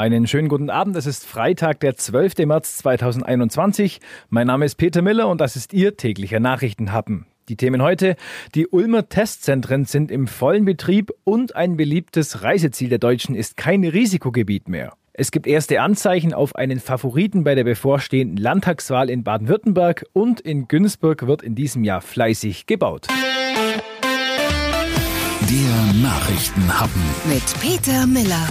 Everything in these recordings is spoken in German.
Einen schönen guten Abend. Es ist Freitag, der 12. März 2021. Mein Name ist Peter Miller und das ist Ihr täglicher Nachrichtenhappen. Die Themen heute. Die Ulmer Testzentren sind im vollen Betrieb und ein beliebtes Reiseziel der Deutschen ist kein Risikogebiet mehr. Es gibt erste Anzeichen auf einen Favoriten bei der bevorstehenden Landtagswahl in Baden-Württemberg und in Günzburg wird in diesem Jahr fleißig gebaut. Der Nachrichtenhappen mit Peter Miller.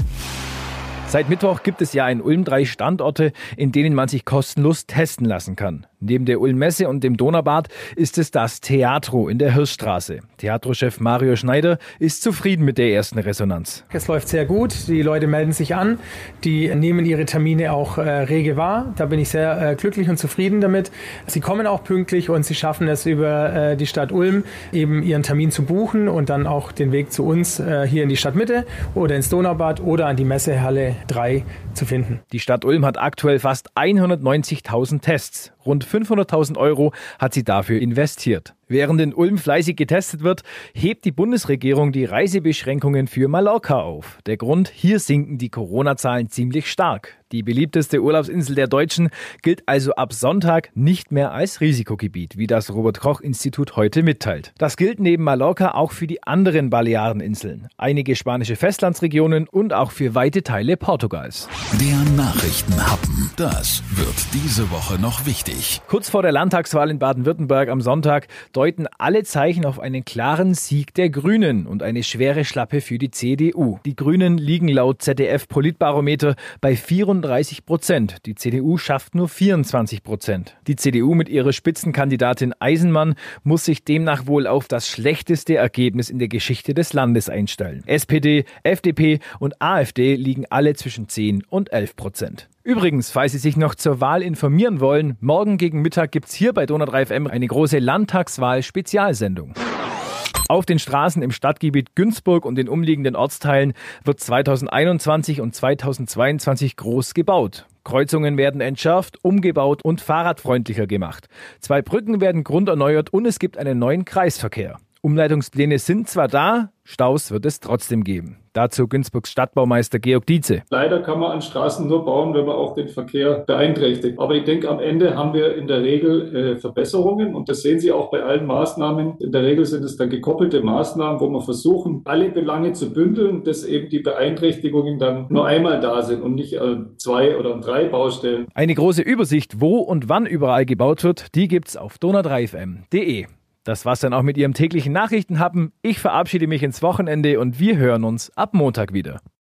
Seit Mittwoch gibt es ja in Ulm drei Standorte, in denen man sich kostenlos testen lassen kann. Neben der Ulm-Messe und dem Donaubad ist es das Theatro in der Hirschstraße. Theatrochef Mario Schneider ist zufrieden mit der ersten Resonanz. Es läuft sehr gut. Die Leute melden sich an. Die nehmen ihre Termine auch äh, rege wahr. Da bin ich sehr äh, glücklich und zufrieden damit. Sie kommen auch pünktlich und sie schaffen es über äh, die Stadt Ulm eben ihren Termin zu buchen und dann auch den Weg zu uns äh, hier in die Stadtmitte oder ins Donaubad oder an die Messehalle 3 zu finden. Die Stadt Ulm hat aktuell fast 190.000 Tests. Rund 500.000 Euro hat sie dafür investiert. Während in Ulm fleißig getestet wird, hebt die Bundesregierung die Reisebeschränkungen für Mallorca auf. Der Grund, hier sinken die Corona-Zahlen ziemlich stark. Die beliebteste Urlaubsinsel der Deutschen gilt also ab Sonntag nicht mehr als Risikogebiet, wie das Robert Koch Institut heute mitteilt. Das gilt neben Mallorca auch für die anderen Baleareninseln, einige spanische Festlandsregionen und auch für weite Teile Portugals. Der Nachrichtenhappen, das wird diese Woche noch wichtig. Kurz vor der Landtagswahl in Baden-Württemberg am Sonntag deuten alle Zeichen auf einen klaren Sieg der Grünen und eine schwere Schlappe für die CDU. Die Grünen liegen laut ZDF Politbarometer bei 34 Prozent. Die CDU schafft nur 24 Prozent. Die CDU mit ihrer Spitzenkandidatin Eisenmann muss sich demnach wohl auf das schlechteste Ergebnis in der Geschichte des Landes einstellen. SPD, FDP und AfD liegen alle zwischen 10 und 11 Prozent. Übrigens, falls Sie sich noch zur Wahl informieren wollen, morgen gegen Mittag gibt's hier bei Donau 3 FM eine große Landtagswahl-Spezialsendung. Auf den Straßen im Stadtgebiet Günzburg und den umliegenden Ortsteilen wird 2021 und 2022 groß gebaut. Kreuzungen werden entschärft, umgebaut und fahrradfreundlicher gemacht. Zwei Brücken werden grunderneuert und es gibt einen neuen Kreisverkehr. Umleitungspläne sind zwar da, Staus wird es trotzdem geben. Dazu Günzburgs Stadtbaumeister Georg Dietze. Leider kann man an Straßen nur bauen, wenn man auch den Verkehr beeinträchtigt. Aber ich denke, am Ende haben wir in der Regel äh, Verbesserungen und das sehen Sie auch bei allen Maßnahmen. In der Regel sind es dann gekoppelte Maßnahmen, wo wir versuchen, alle Belange zu bündeln, dass eben die Beeinträchtigungen dann nur einmal da sind und nicht äh, zwei oder drei Baustellen. Eine große Übersicht, wo und wann überall gebaut wird, die gibt's auf donau3fm.de. Das war's dann auch mit Ihrem täglichen Nachrichtenhappen. Ich verabschiede mich ins Wochenende und wir hören uns ab Montag wieder.